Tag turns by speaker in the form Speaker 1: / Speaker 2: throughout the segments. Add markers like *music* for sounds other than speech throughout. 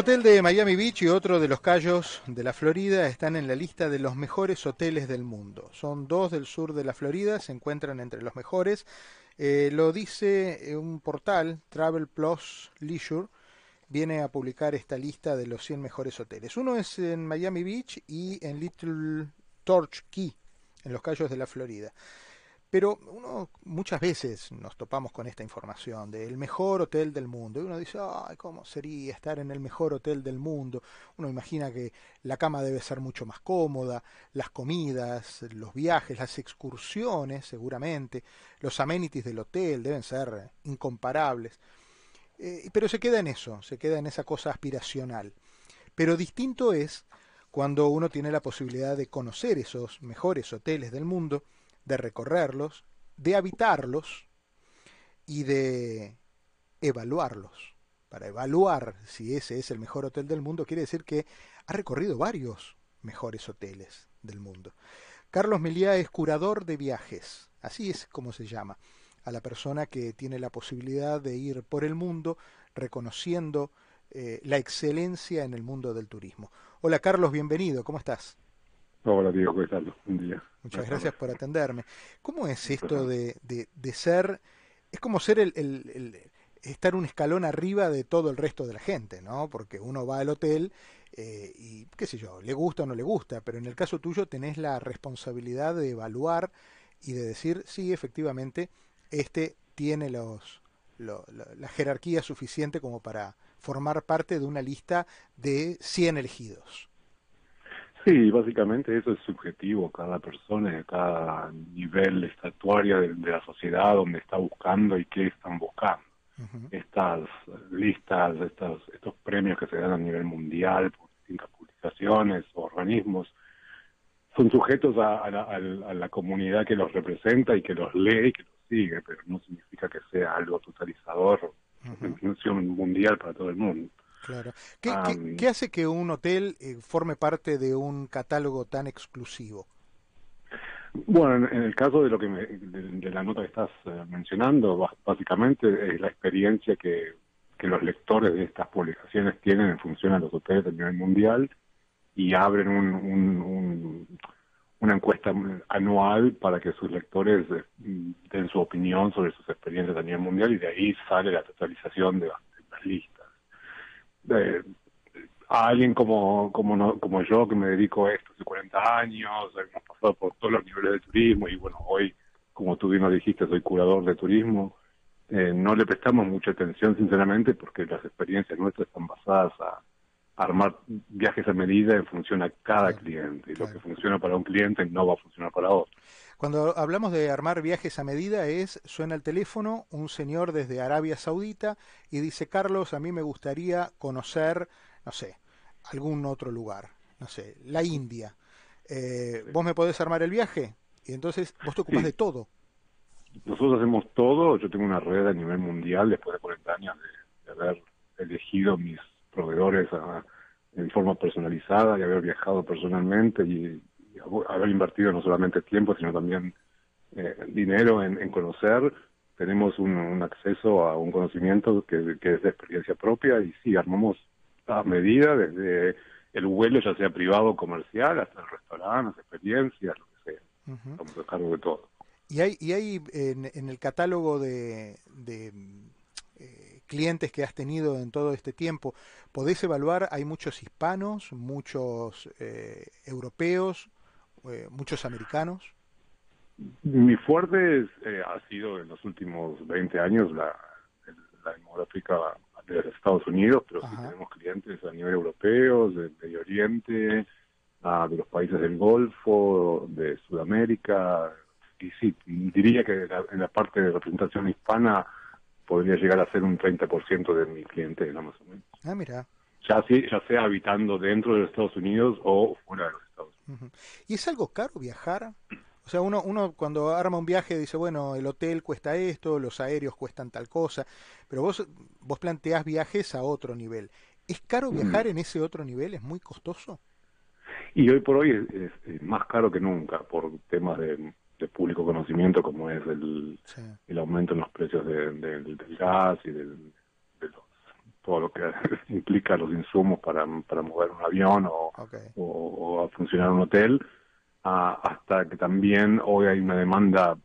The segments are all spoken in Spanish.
Speaker 1: hotel de Miami Beach y otro de los Cayos de la Florida están en la lista de los mejores hoteles del mundo. Son dos del sur de la Florida, se encuentran entre los mejores. Eh, lo dice un portal, Travel Plus Leisure, viene a publicar esta lista de los 100 mejores hoteles. Uno es en Miami Beach y en Little Torch Key, en los Cayos de la Florida. Pero uno muchas veces nos topamos con esta información del mejor hotel del mundo. Y uno dice, ay, ¿cómo sería estar en el mejor hotel del mundo? Uno imagina que la cama debe ser mucho más cómoda, las comidas, los viajes, las excursiones, seguramente, los amenities del hotel deben ser incomparables. Eh, pero se queda en eso, se queda en esa cosa aspiracional. Pero distinto es cuando uno tiene la posibilidad de conocer esos mejores hoteles del mundo, de recorrerlos, de habitarlos y de evaluarlos. Para evaluar si ese es el mejor hotel del mundo, quiere decir que ha recorrido varios mejores hoteles del mundo. Carlos Meliá es curador de viajes, así es como se llama, a la persona que tiene la posibilidad de ir por el mundo reconociendo eh, la excelencia en el mundo del turismo. Hola Carlos, bienvenido, ¿cómo estás?
Speaker 2: Hola Diego, ¿qué tal? Un día.
Speaker 1: Muchas gracias por atenderme. ¿Cómo es esto de, de, ser, es como ser el, el, estar un escalón arriba de todo el resto de la gente, ¿no? Porque uno va al hotel eh, y, qué sé yo, le gusta o no le gusta, pero en el caso tuyo tenés la responsabilidad de evaluar y de decir, sí, efectivamente, este tiene los, la jerarquía suficiente como para formar parte de una lista de 100 elegidos.
Speaker 2: Sí, básicamente eso es subjetivo, cada persona, cada nivel estatuario de, la sociedad donde está buscando y qué están buscando. Estas listas, estos, estos premios que se dan a nivel mundial por distintas publicaciones o organismos, son sujetos a, la, comunidad que los representa y que los lee y que los sigue, pero no significa que sea algo totalizador, uh función mundial para todo el mundo.
Speaker 1: Claro. ¿Qué, hace que un hotel eh, forme parte de un catálogo tan exclusivo?
Speaker 2: Bueno, en, el caso de lo que de, la nota que estás eh, mencionando, básicamente es la experiencia que, que los lectores de estas publicaciones tienen en función a los hoteles a nivel mundial y abren un, una encuesta anual para que sus lectores eh, den su opinión sobre sus experiencias a nivel mundial y de ahí sale la totalización de las listas eh, a alguien como como no, como yo que me dedico a esto hace 40 años, hemos pasado por todos los niveles de turismo y bueno, hoy, como tú bien lo dijiste, soy curador de turismo, eh, no le prestamos mucha atención sinceramente porque las experiencias nuestras están basadas a, armar viajes a medida en función a cada cliente. Y lo que funciona para un cliente no va a funcionar para otro.
Speaker 1: Cuando hablamos de armar viajes a medida es, suena el teléfono, un señor desde Arabia Saudita y dice, Carlos, a mí me gustaría conocer, no sé, algún otro lugar, no sé, la India. Eh, ¿Vos me podés armar el viaje? Y entonces vos te ocupás de todo.
Speaker 2: Nosotros hacemos todo, yo tengo una red a nivel mundial después de 40 años de, haber elegido mis proveedores en forma personalizada y haber viajado personalmente y haber invertido no solamente tiempo, sino también eh, dinero en, conocer, tenemos un, acceso a un conocimiento que, es de experiencia propia y sí, armamos a medida desde el vuelo, ya sea privado o comercial, hasta el restaurante, las experiencias, lo que sea. Estamos a cargo de todo.
Speaker 1: ¿Y hay, y hay en, el catálogo de, eh, clientes que has tenido en todo este tiempo, podés evaluar, hay muchos hispanos, muchos eh, europeos, eh, muchos americanos?
Speaker 2: Mi fuerte eh, ha sido en los últimos 20 años la, la demográfica de los Estados Unidos, pero sí tenemos clientes a nivel europeo, del Medio Oriente, de los países del Golfo, de Sudamérica. Y sí, diría que en la parte de representación hispana podría llegar a ser un 30% de mi clientela más o menos.
Speaker 1: Ah, mira.
Speaker 2: Ya, ya sea habitando dentro de los Estados Unidos o fuera de los
Speaker 1: ¿Y es algo caro viajar? O sea, uno, uno cuando arma un viaje dice, bueno, el hotel cuesta esto, los aéreos cuestan tal cosa, pero vos, vos planteás viajes a otro nivel. ¿Es caro viajar en ese otro nivel? ¿Es muy costoso?
Speaker 2: Y hoy por hoy es, más caro que nunca por temas de, público conocimiento como es el, el aumento en los precios del gas y del, de todo lo que *laughs* implica los insumos para, para mover un avión o, o, funcionar un hotel, hasta que también hoy hay una demanda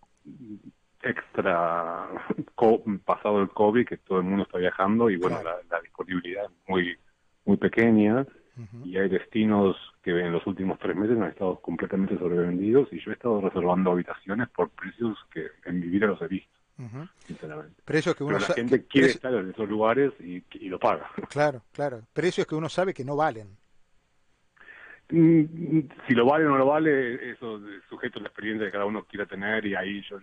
Speaker 2: extra *laughs* pasado el COVID, que todo el mundo está viajando y bueno, la, disponibilidad es muy, muy pequeña y hay destinos que en los últimos tres meses han estado completamente sobrevendidos y yo he estado reservando habitaciones por precios que en mi vida los he visto. Sinceramente.
Speaker 1: Precios que uno
Speaker 2: Pero la gente quiere estar en esos lugares y, lo paga. *laughs*
Speaker 1: Claro, claro. Precios que uno sabe que no valen.
Speaker 2: Mm, si lo vale o no lo vale, eso es sujeto a la experiencia que cada uno quiera tener y ahí yo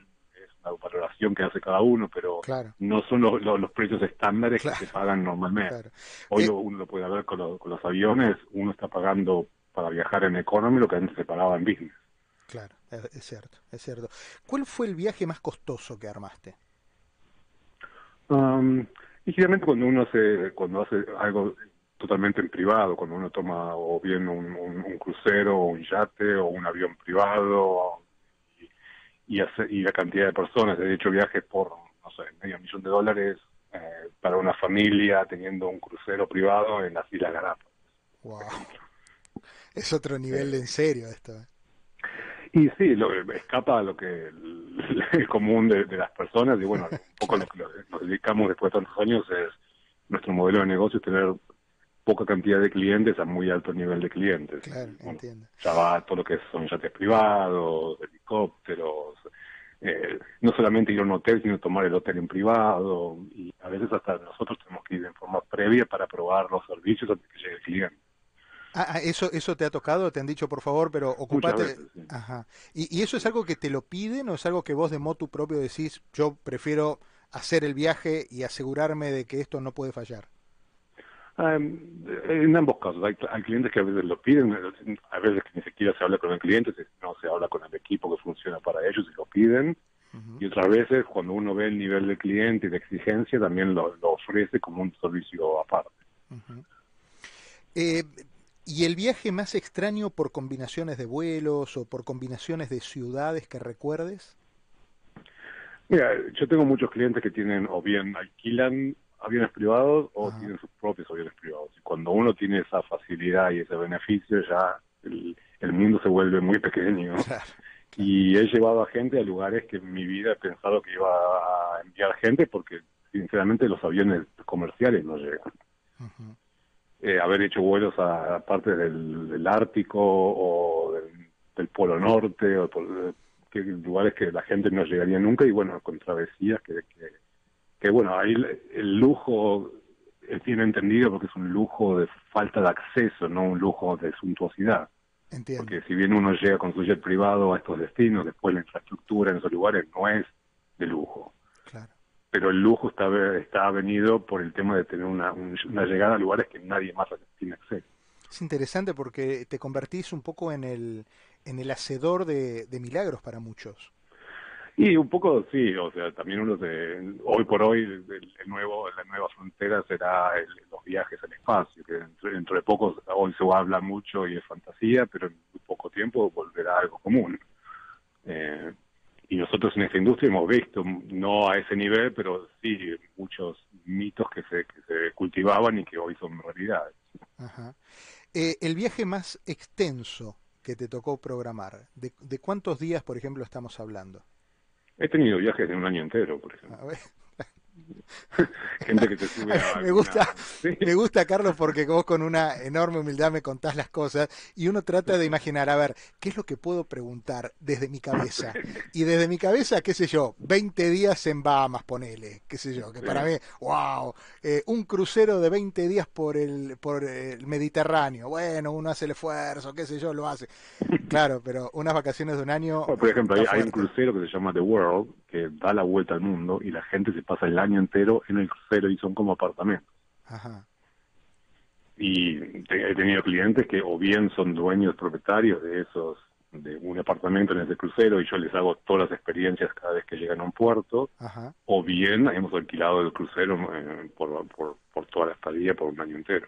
Speaker 2: la valoración que hace cada uno, pero no son los, los, precios estándares que se pagan normalmente. Hoy eh, uno lo puede ver con, los aviones, uno está pagando para viajar en economy lo que antes se pagaba en business.
Speaker 1: Claro, es cierto, es cierto. ¿Cuál fue el viaje más costoso que armaste?
Speaker 2: Um, y generalmente cuando uno hace, cuando hace algo totalmente en privado, cuando uno toma o bien un, un crucero o un yate o un avión privado y, y la cantidad de personas. He hecho viajes por, no sé, medio millón de dólares eh, para una familia teniendo un crucero privado en las Islas Galápagos.
Speaker 1: Wow. Es otro nivel en serio esto. ¿eh?
Speaker 2: Y sí, lo, escapa a lo que *laughs* es común de, las personas y bueno, un poco lo que nos dedicamos después de tantos años es nuestro modelo de negocio es tener poca cantidad de clientes a muy alto nivel de clientes.
Speaker 1: Claro, entiendo.
Speaker 2: Ya va todo lo que son yates privados, helicópteros, eh, no solamente ir a un hotel, sino tomar el hotel en privado, y a veces hasta nosotros tenemos que ir en forma previa para probar los servicios antes que llegue el cliente.
Speaker 1: Ah, ah, eso, eso te ha tocado, te han dicho por favor, pero ocupate. Ajá. ¿Y, ¿Y eso es algo que te lo piden o es algo que vos de motu propio decís, yo prefiero hacer el viaje y asegurarme de que esto no puede fallar?
Speaker 2: en ambos casos, hay, clientes que a veces lo piden, a veces que ni siquiera se habla con el cliente, no se habla con el equipo que funciona para ellos y lo piden. Y otras veces, cuando uno ve el nivel de cliente y de exigencia, también lo, ofrece como un servicio aparte.
Speaker 1: Eh, ¿Y el viaje más extraño por combinaciones de vuelos o por combinaciones de ciudades que recuerdes?
Speaker 2: Mira, yo tengo muchos clientes que tienen o bien alquilan aviones privados o tienen sus propios aviones privados. Y cuando uno tiene esa facilidad y ese beneficio, ya el, mundo se vuelve muy pequeño. *laughs* Y he llevado a gente a lugares que en mi vida he pensado que iba a enviar gente porque sinceramente los aviones comerciales no llegan. Eh, haber hecho vuelos a, partes del, Ártico o del, Polo Norte o que, lugares que la gente no llegaría nunca y bueno, con travesías que, que que bueno, ahí el, lujo es bien entendido porque es un lujo de falta de acceso, no un lujo de suntuosidad.
Speaker 1: Entiendo.
Speaker 2: Porque si bien uno llega con su jet privado a estos destinos, después la infraestructura en esos lugares no es de lujo. Pero el lujo está, está venido por el tema de tener una, una llegada a lugares que nadie más tiene acceso.
Speaker 1: Es interesante porque te convertís un poco en el, en el hacedor de milagros para muchos.
Speaker 2: Y un poco sí, o sea, también uno de, hoy por hoy el, nuevo, la nueva frontera será los viajes al espacio, que dentro, de poco hoy se habla mucho y es fantasía, pero en muy poco tiempo volverá algo común. Eh, y nosotros en esta industria hemos visto, no a ese nivel, pero sí muchos mitos que se, que se cultivaban y que hoy son realidades.
Speaker 1: Ajá. Eh, el viaje más extenso que te tocó programar, ¿de, ¿de cuántos días, por ejemplo, estamos hablando?
Speaker 2: He tenido viajes de un año entero, por ejemplo. *laughs* Gente que te sube a *laughs*
Speaker 1: me gusta me gusta Carlos porque vos con una enorme humildad me contás las cosas y uno trata de imaginar a ver qué es lo que puedo preguntar desde mi cabeza *laughs* y desde mi cabeza qué sé yo 20 días en Bahamas ponele qué sé yo que para mí wow eh, un crucero de 20 días por el por el Mediterráneo. Bueno uno hace el esfuerzo qué sé yo lo hace. Claro pero unas vacaciones de un año
Speaker 2: por ejemplo hay, hay un crucero que se llama The World que da la vuelta al mundo y la gente se pasa el año entero en el crucero y son como apartamentos. Y he tenido clientes que o bien son dueños propietarios de esos de un apartamento en ese crucero y yo les hago todas las experiencias cada vez que llegan a un puerto, o bien hemos alquilado el crucero eh, por, por, por, toda la estadía por un año entero.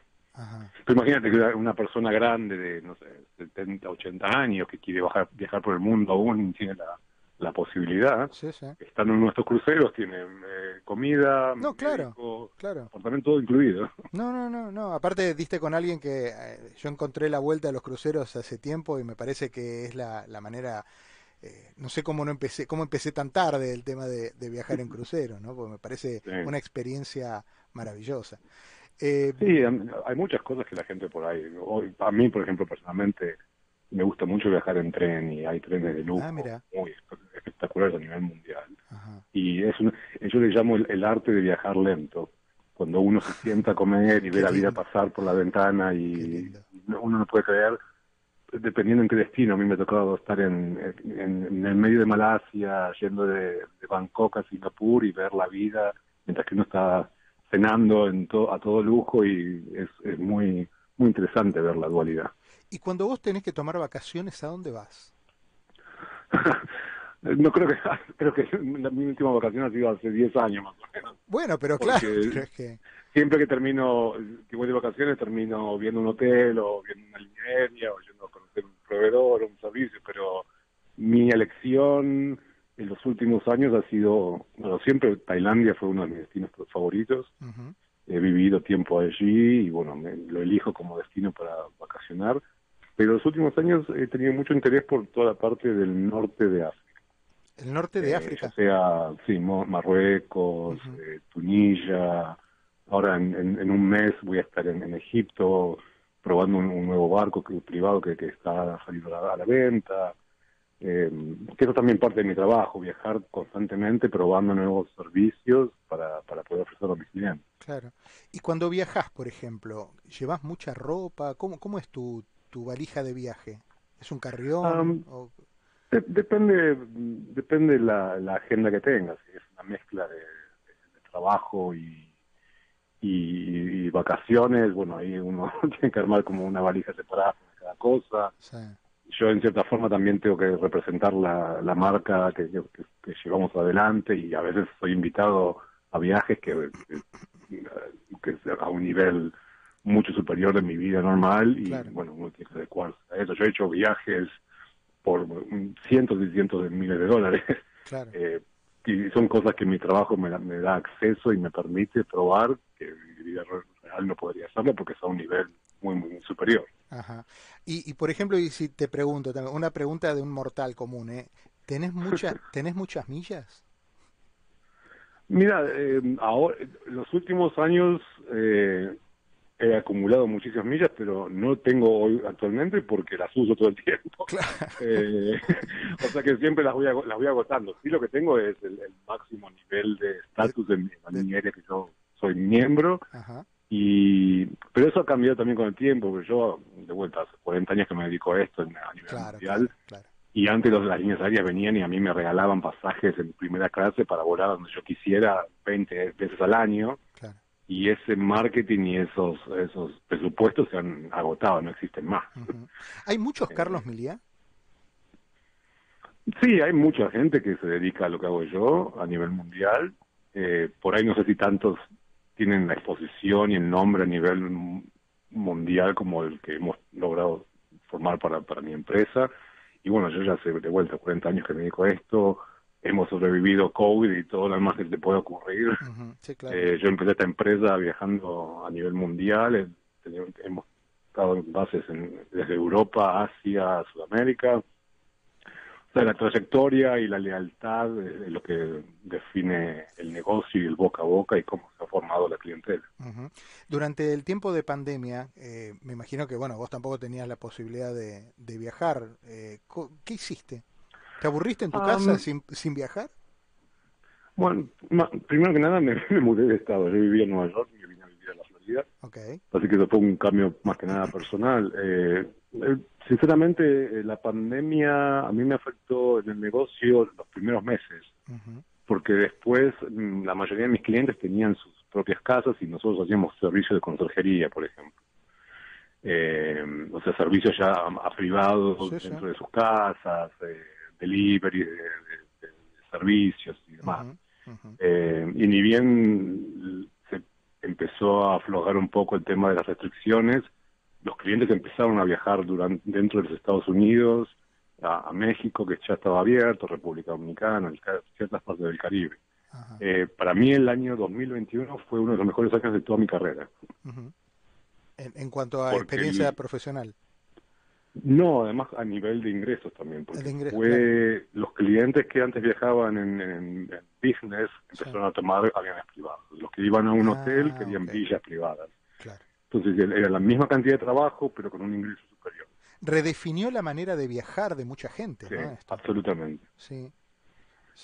Speaker 2: imagínate que una persona grande de, no sé, 70, 80 años que quiere bajar, viajar por el mundo aún tiene la, la posibilidad,
Speaker 1: Sí, sí.
Speaker 2: están en nuestros cruceros, tienen eh, comida,
Speaker 1: No, claro,
Speaker 2: médico,
Speaker 1: claro.
Speaker 2: todo incluido.
Speaker 1: No, no, no, no. Aparte diste con alguien que eh, yo encontré la vuelta a los cruceros hace tiempo y me parece que es la, la manera, eh, no sé cómo no empecé, cómo empecé tan tarde el tema de, de viajar en crucero, ¿no? Porque me parece *laughs*
Speaker 2: Sí.
Speaker 1: una experiencia maravillosa. Eh,
Speaker 2: Sí, hay muchas cosas que la gente por ahí, hoy, a mí por ejemplo personalmente, me gusta mucho viajar en tren y hay trenes de lujo
Speaker 1: Ah,
Speaker 2: muy espe- espectaculares a nivel mundial.
Speaker 1: ajá.
Speaker 2: Y es un- yo le llamo el, el arte de viajar lento. Cuando uno se sienta a comer y *laughs* ve la vida pasar por la ventana y uno no puede creer, dependiendo en qué destino, a mí me ha tocado estar en, en, en el medio de Malasia, yendo de, de Bangkok a Singapur y ver la vida mientras que uno está cenando en to- a todo lujo y es, es muy muy interesante ver la dualidad.
Speaker 1: Y cuando vos tenés que tomar vacaciones, ¿a dónde vas? *laughs*
Speaker 2: no creo que *laughs* creo que la, mi última vacación ha sido hace 10 años más o menos.
Speaker 1: Bueno, pero
Speaker 2: Porque-
Speaker 1: claro, *laughs* pero es que
Speaker 2: siempre que termino, que voy de vacaciones, termino viendo un hotel o viendo una línea o yendo a conocer un proveedor o un servicio, pero mi elección en los últimos años ha sido, bueno, siempre Tailandia fue uno de mis destinos favoritos.
Speaker 1: ujú,
Speaker 2: He vivido tiempo allí y bueno, me- lo elijo como destino para vacacionar. Pero los últimos años he tenido mucho interés por toda la parte del norte de África.
Speaker 1: el norte de
Speaker 2: Eh,
Speaker 1: África.
Speaker 2: ya sea, sí, Marruecos, eh, Tunisia. Ahora en, en- en un mes voy a estar en, en Egipto probando un, un nuevo barco que- privado que, que está saliendo a la, a la venta. Eh, que eso también parte de mi trabajo, viajar constantemente probando nuevos servicios para, para poder ofrecerlo a mis clientes.
Speaker 1: Claro. Y cuando viajas, por ejemplo, ¿llevas mucha ropa? ¿Cómo, cómo es tu, tu valija de viaje? ¿Es un carrión?
Speaker 2: Am,
Speaker 1: o-
Speaker 2: De- depende depende la, la agenda que tengas. Es una mezcla de, de- de trabajo y, y, y vacaciones. Bueno, ahí uno *laughs* tiene que armar como una valija separada para cada cosa.
Speaker 1: sí.
Speaker 2: Yo, en cierta forma, también tengo que representar la, la marca que, que, que llevamos adelante y a veces soy invitado a viajes que, que, a un nivel mucho superior de mi vida normal y,
Speaker 1: Claro.
Speaker 2: bueno, uno tiene que adecuarse a eso. Yo he hecho viajes por cientos y cientos de miles de dólares.
Speaker 1: Claro. *laughs*
Speaker 2: Eh, y son cosas que mi trabajo me, da- me da acceso y me permite probar que mi vida real no podría hacerlo porque es a un nivel muy, muy superior.
Speaker 1: Ajá. Y, y por ejemplo, y si te pregunto una pregunta de un mortal común, ¿eh? ¿Tenés, mucha, *laughs* ¿tenés muchas millas?
Speaker 2: Mira, eh, ahora, los últimos años eh, he acumulado muchísimas millas, pero no tengo hoy actualmente porque las uso todo el tiempo. *laughs*
Speaker 1: Claro.
Speaker 2: Eh, o sea que siempre las voy, las voy agotando. Sí, lo que tengo es el, el máximo nivel de estatus la
Speaker 1: de-
Speaker 2: línea aérea que yo soy miembro.
Speaker 1: Ajá.
Speaker 2: Y Pero eso ha cambiado también con el tiempo, porque yo, de vuelta, hace 40 años que me dedico a esto en- a nivel
Speaker 1: Claro,
Speaker 2: mundial.
Speaker 1: claro, claro.
Speaker 2: Y antes los, las líneas aéreas venían y a mí me regalaban pasajes en primera clase para volar donde yo quisiera 20 veces al año. Y ese marketing y esos esos presupuestos se han agotado, no existen más.
Speaker 1: ¿Hay muchos
Speaker 2: Eh,
Speaker 1: Carlos Miliá?
Speaker 2: Sí, hay mucha gente que se dedica a lo que hago yo a nivel mundial. Eh, por ahí no sé si tantos tienen la exposición y el nombre a nivel mundial como el que hemos logrado formar para, para mi empresa. Y bueno, yo ya hace de vuelta 40 años que me dedico a esto. Hemos sobrevivido COVID y todo lo demás que te puede ocurrir.
Speaker 1: Ujú, Sí, *laughs* claro.
Speaker 2: Eh, yo empecé esta empresa viajando a nivel mundial. eh, hemos estado en bases en- desde Europa, Asia, Sudamérica. La trayectoria y la lealtad es lo que define el negocio y el boca a boca y cómo se ha formado la clientela.
Speaker 1: Durante el tiempo de pandemia, eh, me imagino que, bueno, vos tampoco tenías la posibilidad de, de viajar. Eh, co- ¿Qué hiciste? ¿Te aburriste en tu
Speaker 2: Um,
Speaker 1: casa sin, sin viajar?
Speaker 2: Bueno, ma- primero que nada *laughs* me, me mudé de estado. Yo vivía en Nueva York y vine a vivir a la Florida. Así que eso fue un cambio más que nada personal. Eh, sinceramente, eh, la pandemia a mí me afectó en el negocio los primeros meses, porque después mm, la mayoría de mis clientes tenían sus propias casas y nosotros hacíamos servicio de conserjería, por ejemplo. Eh, o sea, servicios ya a, privados
Speaker 1: Sí, sí.
Speaker 2: dentro de sus casas, eh, delivery de, de- de- de servicios y demás. Eh, y ni bien se empezó a aflojar un poco el tema de las restricciones, los clientes empezaron a viajar durante, dentro de los Estados Unidos a, México, que ya estaba abierto, República Dominicana, ciertas partes del Caribe. Eh, para mí el año 2021 fue uno de los mejores años de toda mi carrera.
Speaker 1: en, cuanto a experiencia profesional.
Speaker 2: No, además a nivel de ingresos también, porque fue los clientes que antes viajaban en, business empezaron a tomar aviones privados. Los que iban a un ah, hotel querían villas privadas. Entonces era la misma cantidad de trabajo, pero con un ingreso superior.
Speaker 1: Redefinió la manera de viajar de mucha gente.
Speaker 2: Sí, absolutamente. Sí.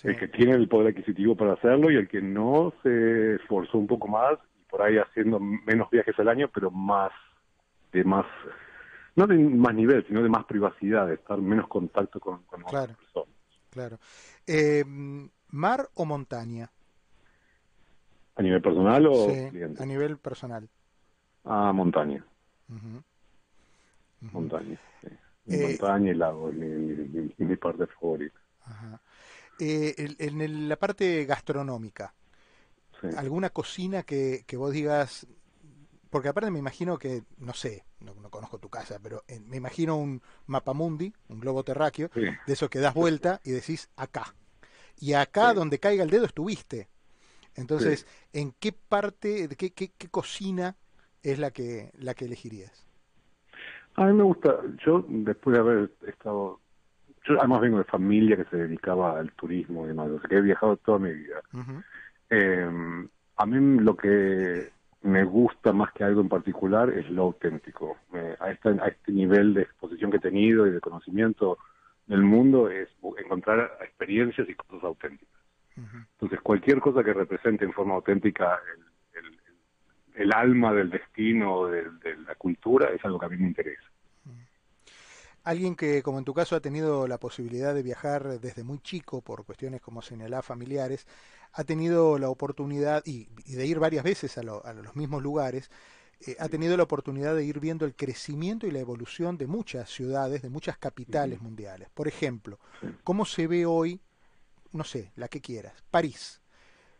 Speaker 2: El que tiene el poder adquisitivo para hacerlo y el que no se esforzó un poco más y por ahí haciendo menos viajes al año, pero más de más no de más nivel, sino de más privacidad, de estar menos contacto con, con
Speaker 1: claro, otras personas. Claro. Eh, ¿Mar o montaña?
Speaker 2: ¿A nivel personal o
Speaker 1: sí, A nivel personal.
Speaker 2: Ah, montaña. Montaña, sí. Eh, montaña y lago, mi, mi, mi, parte favorita. Ajá.
Speaker 1: Eh, en la parte gastronómica, ¿alguna cocina que, que vos digas, porque aparte me imagino que, no sé, no, conozco tu casa, pero eh, me imagino un mapamundi, un globo terráqueo, de eso que das vuelta y decís acá. Y acá donde caiga el dedo estuviste. Entonces, ¿en qué parte, qué, qué, qué cocina es la que, la que elegirías?
Speaker 2: A mí me gusta, yo después de haber estado, yo además vengo de familia que se dedicaba al turismo y demás, o sea que he viajado toda mi vida. eh, a mí lo que me gusta más que algo en particular es lo auténtico. a, este, a este nivel de exposición que he tenido y de conocimiento del mundo es encontrar experiencias y cosas auténticas. Entonces, cualquier cosa que represente en forma auténtica el, el, alma del destino, de, de la cultura, es algo que a mí me interesa.
Speaker 1: Alguien que, como en tu caso, ha tenido la posibilidad de viajar desde muy chico por cuestiones como señalá familiares, ha tenido la oportunidad, y, de ir varias veces a, los mismos lugares, eh, ha tenido la oportunidad de ir viendo el crecimiento y la evolución de muchas ciudades, de muchas capitales mundiales. Por ejemplo, ¿cómo se ve hoy, no sé, la que quieras, París,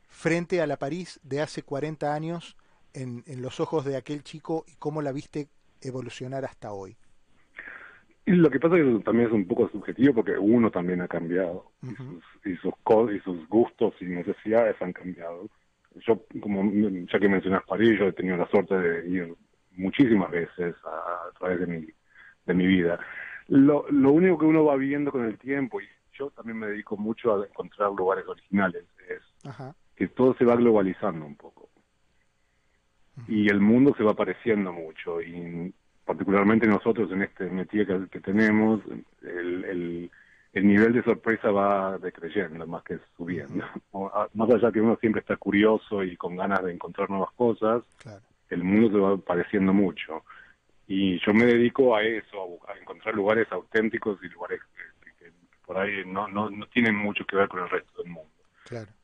Speaker 1: frente a la París de hace 40 años en, en los ojos de aquel chico y cómo la viste evolucionar hasta hoy?
Speaker 2: Lo que pasa es que también es un poco subjetivo porque uno también ha cambiado y, sus, y, sus, y sus gustos y necesidades han cambiado. Yo, como ya que mencionas París, yo he tenido la suerte de ir muchísimas veces a, través de mi, de mi vida. Lo, lo único que uno va viendo con el tiempo, y yo también me dedico mucho a encontrar lugares originales, es que todo se va globalizando un poco. Y el mundo se va pareciendo mucho. Y particularmente nosotros en este métier que, tenemos, el, el, nivel de sorpresa va decreyendo más que subiendo. más allá que uno siempre está curioso y con ganas de encontrar nuevas cosas, el mundo se va pareciendo mucho. Y yo me dedico a eso, a, encontrar lugares auténticos y lugares que, por ahí no, no, no, tienen mucho que ver con el resto del mundo.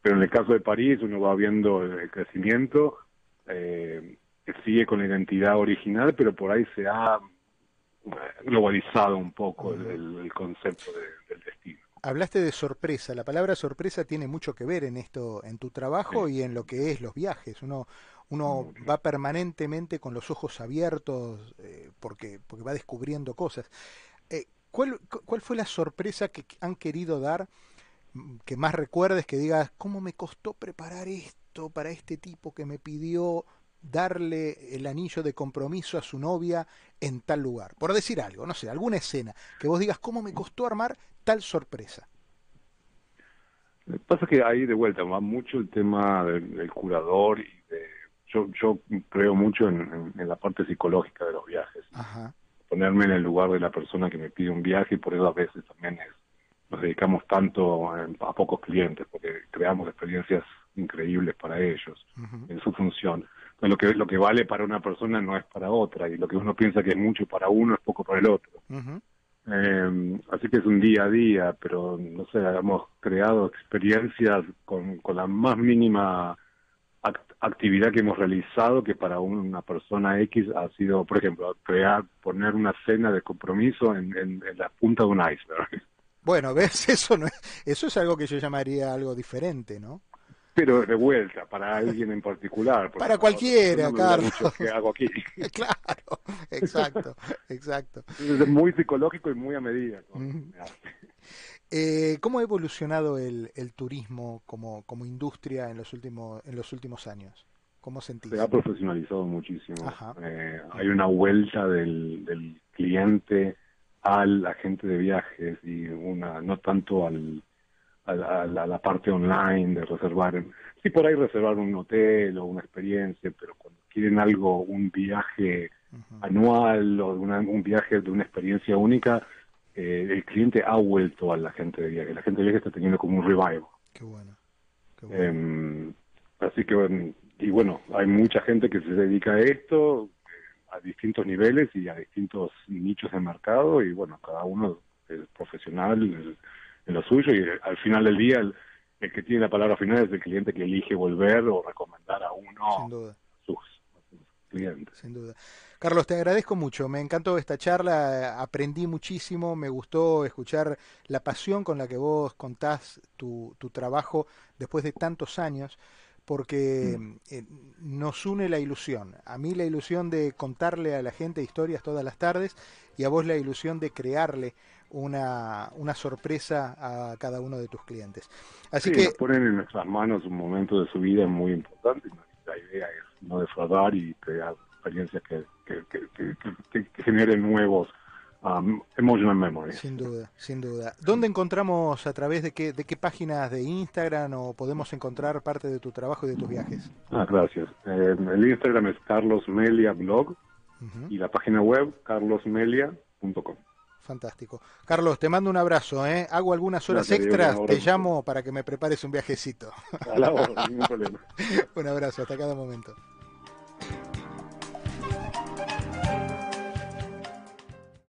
Speaker 2: Pero en el caso de París uno va viendo el crecimiento. Eh, sigue con la identidad original, pero por ahí se ha globalizado un poco el, concepto del destino.
Speaker 1: Hablaste de sorpresa. La palabra sorpresa tiene mucho que ver en esto, en tu trabajo y en lo que es los viajes. Uno, uno va permanentemente con los ojos abiertos eh, porque, porque va descubriendo cosas. Eh, ¿cuál, ¿Cuál fue la sorpresa que han querido dar? Mm, que más recuerdes, que digas, ¿cómo me costó preparar esto para este tipo que me pidió darle el anillo de compromiso a su novia en tal lugar. Por decir algo, no sé, alguna escena que vos digas cómo me costó armar tal sorpresa.
Speaker 2: Lo que pasa es que ahí de vuelta va mucho el tema del, curador y de, yo, yo creo mucho en, la parte psicológica de los viajes. Ponerme en el lugar de la persona que me pide un viaje y por eso a veces también es, nos dedicamos tanto a, pocos clientes porque creamos experiencias increíbles para ellos en su función. Lo que lo que vale para una persona no es para otra y lo que uno piensa que es mucho para uno es poco para el otro. Eh, así que es un día a día pero no sé hemos creado experiencias con, con la más mínima actividad que hemos realizado que para una persona X ha sido por ejemplo crear poner una cena de compromiso en, en, la punta de un iceberg
Speaker 1: bueno *laughs* ves eso no es, eso es algo que yo llamaría algo diferente no
Speaker 2: pero de vuelta, para alguien en particular.
Speaker 1: Para cualquiera, Carlos.
Speaker 2: que hago aquí. *laughs* *laughs*
Speaker 1: claro, exacto, exacto.
Speaker 2: Es muy psicológico y muy a medida.
Speaker 1: Eh, ¿Cómo ha evolucionado el, el turismo como, como industria en los últimos en los últimos años? ¿Cómo sentís?
Speaker 2: Se ha profesionalizado muchísimo. Eh, hay una vuelta del, del cliente al agente de viajes y una no tanto al a la, parte online de reservar. Sí, por ahí reservar un hotel o una experiencia, pero cuando quieren algo, un viaje anual o un viaje de una experiencia única, eh, el cliente ha vuelto a la gente de viaje. La gente de viaje está teniendo como un revival.
Speaker 1: Qué bueno.
Speaker 2: Em, así que, y bueno, hay mucha gente que se dedica a esto a distintos niveles y a distintos nichos de mercado y bueno, cada uno es profesional en lo suyo y al final del día el, que tiene la palabra final es el cliente que elige volver o recomendar a uno a sus, clientes.
Speaker 1: Sin duda. Carlos, te agradezco mucho, me encantó esta charla, aprendí muchísimo, me gustó escuchar la pasión con la que vos contás tu, tu trabajo después de tantos años porque mm. eh, nos une la ilusión. A mí la ilusión de contarle a la gente historias todas las tardes y a vos la ilusión de crearle una, una sorpresa a cada uno de tus clientes. Así que
Speaker 2: ponen en nuestras manos un momento de su vida muy importante. La idea es no defraudar y crear experiencias que, que, generen nuevos um, emotional memories.
Speaker 1: Sin duda, sin duda. ¿Dónde encontramos a través de qué, de qué páginas de Instagram o podemos encontrar parte de tu trabajo y de tus viajes?
Speaker 2: Ah, gracias. Eh, el Instagram es Carlos Melia Blog y la página web carlosmelia.com.
Speaker 1: Fantástico. Carlos, te mando un abrazo. ¿eh? Hago algunas horas extras, te llamo para que me prepares un viajecito.
Speaker 2: A la hora, *laughs* ningún problema.
Speaker 1: un abrazo, hasta cada momento.